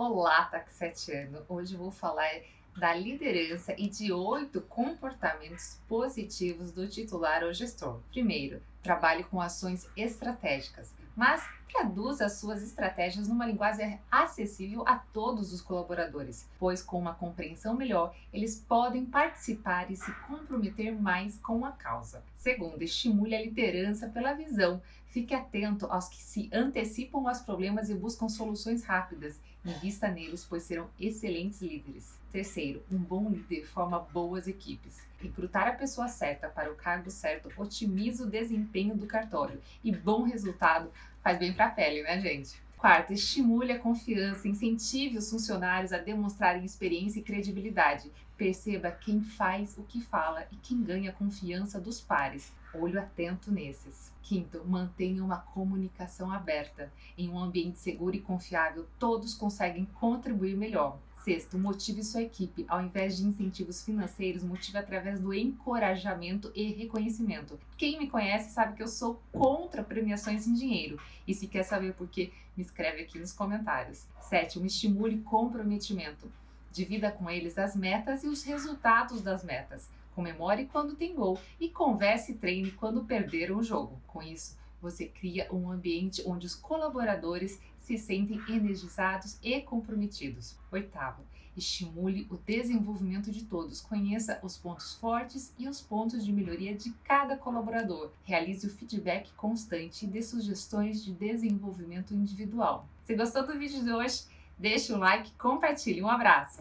Olá, taxetiano! Hoje vou falar da liderança e de oito comportamentos positivos do titular ou gestor. Primeiro, trabalhe com ações estratégicas, mas traduza as suas estratégias numa linguagem acessível a todos os colaboradores, pois com uma compreensão melhor, eles podem participar e se comprometer mais com a causa. Segundo, estimule a liderança pela visão. Fique atento aos que se antecipam aos problemas e buscam soluções rápidas. Invista neles, pois serão excelentes líderes. Terceiro, um bom líder forma boas equipes. Recrutar a pessoa certa para o cargo certo otimiza o desempenho do cartório e bom resultado faz bem para a pele, né, gente? Quarto, estimule a confiança, incentive os funcionários a demonstrarem experiência e credibilidade. Perceba quem faz o que fala e quem ganha a confiança dos pares. Olho atento nesses. Quinto, mantenha uma comunicação aberta. Em um ambiente seguro e confiável, todos conseguem contribuir melhor. Sexto, motive sua equipe. Ao invés de incentivos financeiros, motive através do encorajamento e reconhecimento. Quem me conhece sabe que eu sou contra premiações em dinheiro. E se quer saber por quê, me escreve aqui nos comentários. Sétimo, estimule comprometimento. Divida com eles as metas e os resultados das metas. Comemore quando tem gol e converse e treine quando perderam o jogo. Com isso, você cria um ambiente onde os colaboradores se sentem energizados e comprometidos. Oitavo, estimule o desenvolvimento de todos. Conheça os pontos fortes e os pontos de melhoria de cada colaborador. Realize o feedback constante e dê sugestões de desenvolvimento individual. Se gostou do vídeo de hoje, deixe o like, compartilhe. Um abraço!